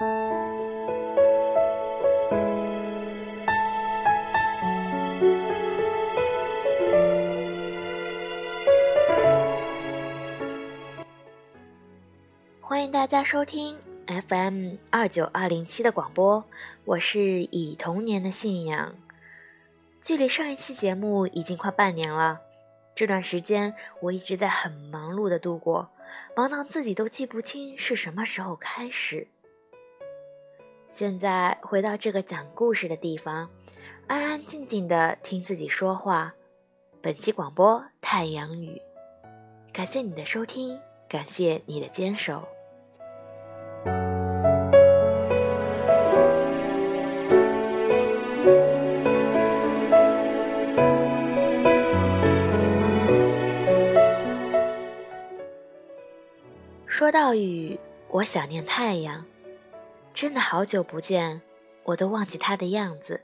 欢迎大家收听 FM 二九二零七的广播，我是以童年的信仰。距离上一期节目已经快半年了，这段时间我一直在很忙碌的度过，忙到自己都记不清是什么时候开始。现在回到这个讲故事的地方，安安静静的听自己说话。本期广播太阳雨，感谢你的收听，感谢你的坚守。说到雨，我想念太阳，真的好久不见，我都忘记他的样子。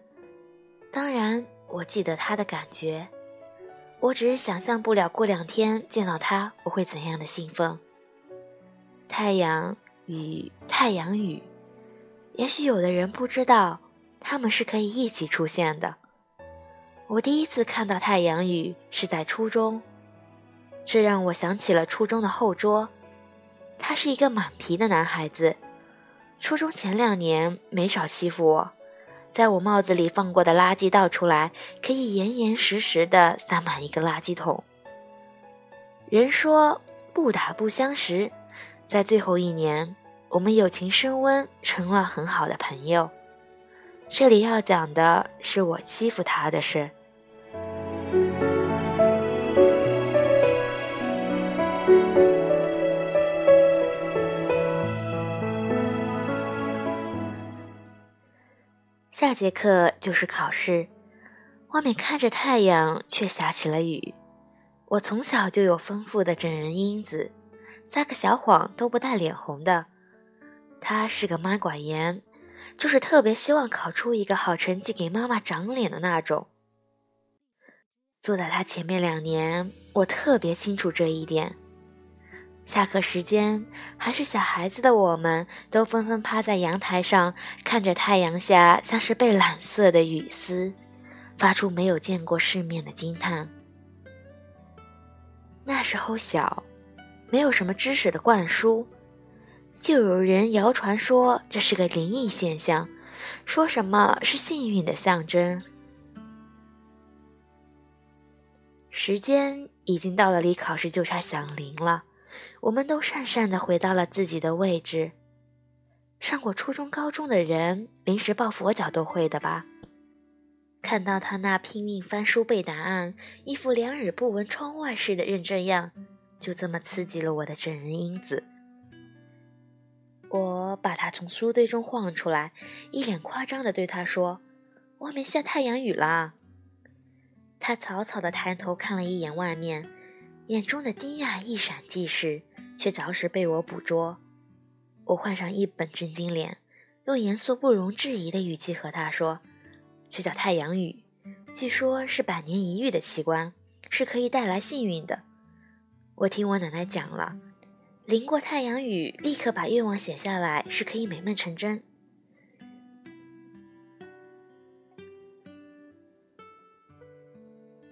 当然，我记得他的感觉，我只是想象不了过两天见到他我会怎样的兴奋。太阳。雨，太阳雨，也许有的人不知道，他们是可以一起出现的。我第一次看到太阳雨是在初中，这让我想起了初中的后桌。他是一个满皮的男孩子，初中前两年没少欺负我，在我帽子里放过的垃圾倒出来，可以严严实实的塞满一个垃圾桶。人说不打不相识。在最后一年，我们友情升温，成了很好的朋友。这里要讲的是我欺负他的事。这节课就是考试，外面看着太阳，却下起了雨。我从小就有丰富的整人因子。撒个小谎都不带脸红的，他是个妈管严，就是特别希望考出一个好成绩给妈妈长脸的那种。坐在他前面两年，我特别清楚这一点。下课时间，还是小孩子的我们，都纷纷趴在阳台上，看着太阳下像是被染色的雨丝，发出没有见过世面的惊叹。那时候小。没有什么知识的灌输，就有人谣传说这是个灵异现象，说什么是幸运的象征。时间已经到了离考试就差响铃了，我们都讪讪的回到了自己的位置。上过初中、高中的人，临时抱佛脚都会的吧？看到他那拼命翻书背答案，一副两耳不闻窗外事的认真样。就这么刺激了我的整人因子，我把他从书堆中晃出来，一脸夸张的对他说：“外面下太阳雨啦！”他草草的抬头看了一眼外面，眼中的惊讶一闪即逝，却着实被我捕捉。我换上一本正经脸，用严肃不容置疑的语气和他说：“这叫太阳雨，据说是百年一遇的奇观，是可以带来幸运的。”我听我奶奶讲了，淋过太阳雨，立刻把愿望写下来，是可以美梦成真。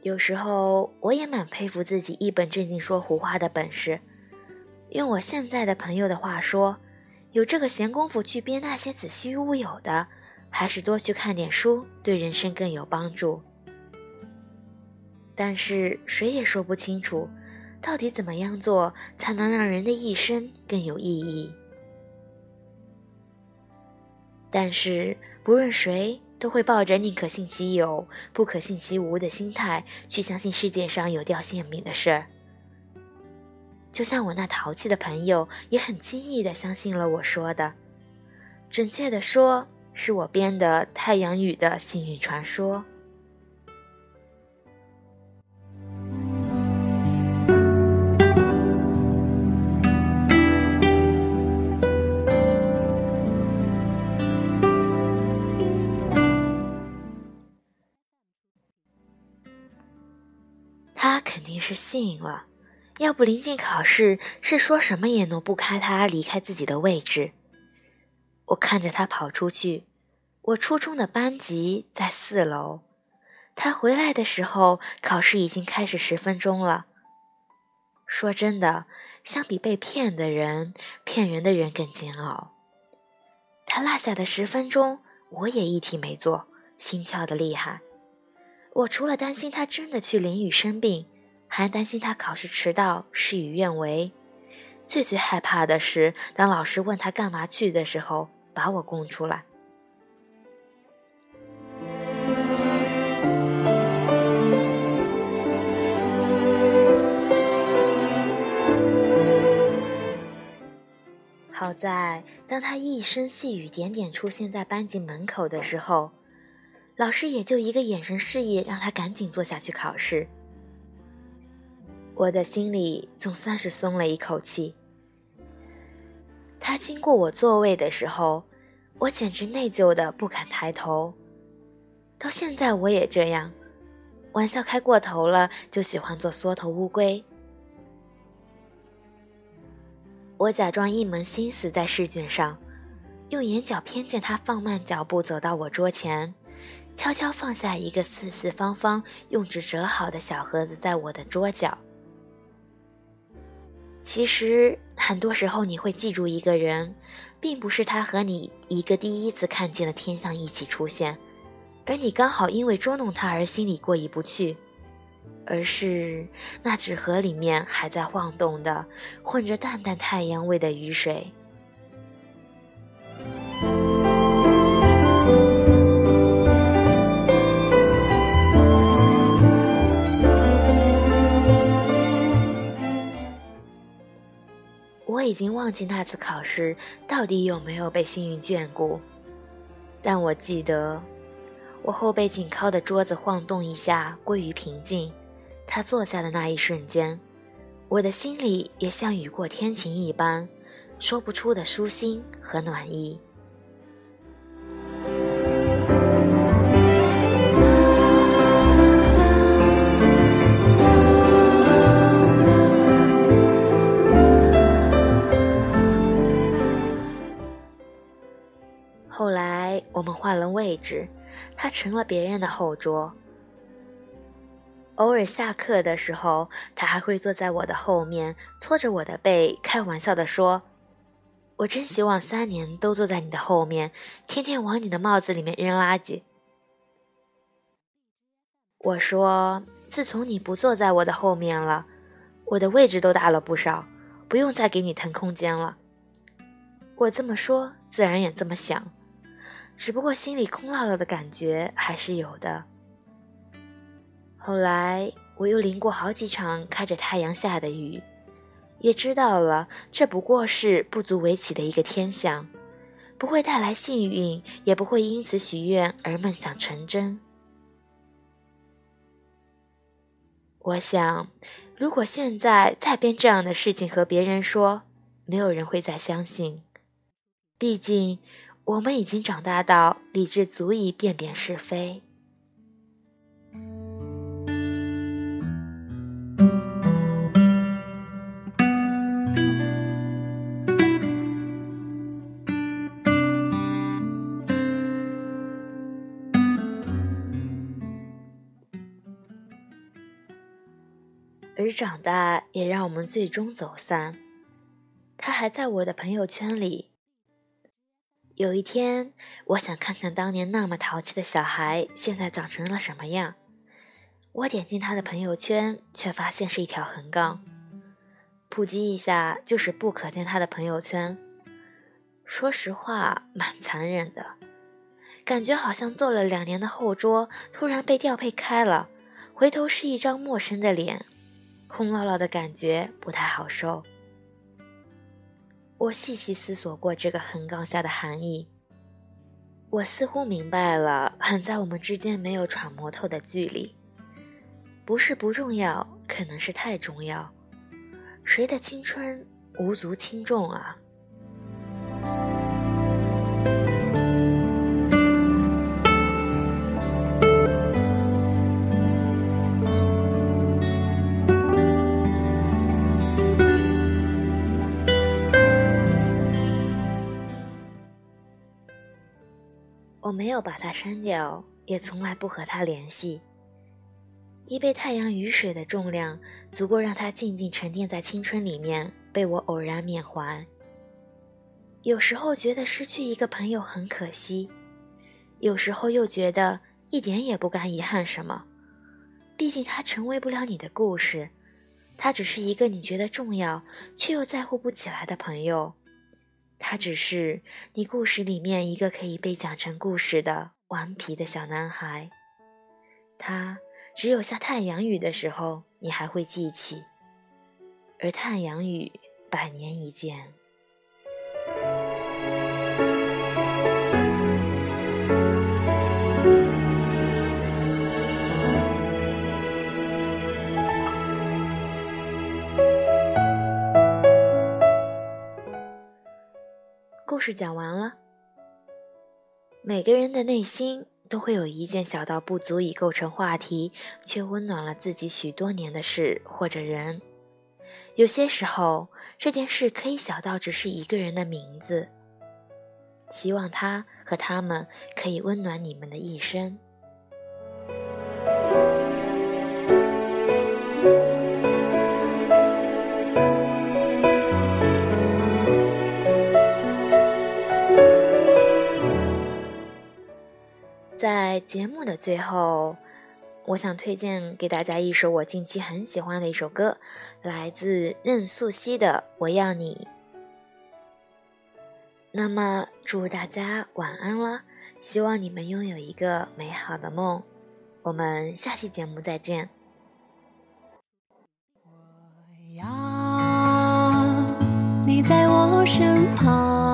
有时候我也蛮佩服自己一本正经说胡话的本事。用我现在的朋友的话说，有这个闲工夫去编那些子虚乌有的，还是多去看点书，对人生更有帮助。但是谁也说不清楚。到底怎么样做才能让人的一生更有意义？但是，不论谁都会抱着宁可信其有，不可信其无的心态去相信世界上有掉馅饼的事儿。就像我那淘气的朋友，也很轻易的相信了我说的，准确的说，是我编的太阳雨的幸运传说。是信了，要不临近考试是说什么也挪不开他离开自己的位置。我看着他跑出去。我初中的班级在四楼。他回来的时候，考试已经开始十分钟了。说真的，相比被骗的人，骗人的人更煎熬。他落下的十分钟，我也一题没做，心跳的厉害。我除了担心他真的去淋雨生病，还担心他考试迟到，事与愿违。最最害怕的是，当老师问他干嘛去的时候，把我供出来。好在，当他一声细雨点点出现在班级门口的时候，老师也就一个眼神示意，让他赶紧坐下去考试。我的心里总算是松了一口气。他经过我座位的时候，我简直内疚的不敢抬头。到现在我也这样，玩笑开过头了，就喜欢做缩头乌龟。我假装一门心思在试卷上，用眼角瞥见他放慢脚步走到我桌前，悄悄放下一个四四方方、用纸折好的小盒子在我的桌角。其实很多时候，你会记住一个人，并不是他和你一个第一次看见的天象一起出现，而你刚好因为捉弄他而心里过意不去。而是那纸盒里面还在晃动的、混着淡淡太阳味的雨水。忘记那次考试到底有没有被幸运眷顾，但我记得，我后背紧靠的桌子晃动一下，归于平静。他坐下的那一瞬间，我的心里也像雨过天晴一般，说不出的舒心和暖意。我们换了位置，他成了别人的后桌。偶尔下课的时候，他还会坐在我的后面，搓着我的背，开玩笑地说：“我真希望三年都坐在你的后面，天天往你的帽子里面扔垃圾。”我说：“自从你不坐在我的后面了，我的位置都大了不少，不用再给你腾空间了。”我这么说，自然也这么想，只不过心里空落落的感觉还是有的。后来我又淋过好几场开着太阳下的雨，也知道了这不过是不足为奇的一个天象，不会带来幸运，也不会因此许愿而梦想成真。我想，如果现在再编这样的事情和别人说，没有人会再相信。毕竟，我们已经长大到理智足以辨别是非。而长大也让我们最终走散。他还在我的朋友圈里。有一天，我想看看当年那么淘气的小孩现在长成了什么样。我点进他的朋友圈，却发现是一条横杠。普及一下，就是不可见他的朋友圈。说实话，蛮残忍的，感觉好像坐了两年的后桌，突然被调配开了，回头是一张陌生的脸。空落落的感觉不太好受。我细细思索过这个横杠下的含义，我似乎明白了，横在我们之间没有揣摩透的距离。不是不重要，可能是太重要。谁的青春无足轻重啊？没有把它删掉，也从来不和它联系。一杯太阳雨水的重量，足够让它静静沉淀在青春里面，被我偶然缅怀。有时候觉得失去一个朋友很可惜，有时候又觉得一点也不该遗憾什么。毕竟他成为不了你的故事，他只是一个你觉得重要却又在乎不起来的朋友。他只是你故事里面一个可以被讲成故事的顽皮的小男孩。他只有下太阳雨的时候，你还会记起。而太阳雨，百年一见。事讲完了。每个人的内心都会有一件小到不足以构成话题，却温暖了自己许多年的事或者人。有些时候，这件事可以小到只是一个人的名字。希望他和他们可以温暖你们的一生。在节目的最后，我想推荐给大家一首我近期很喜欢的一首歌，来自任素汐的《我要你》。那么，祝大家晚安了，希望你们拥有一个美好的梦。我们下期节目再见。我要你在我身旁，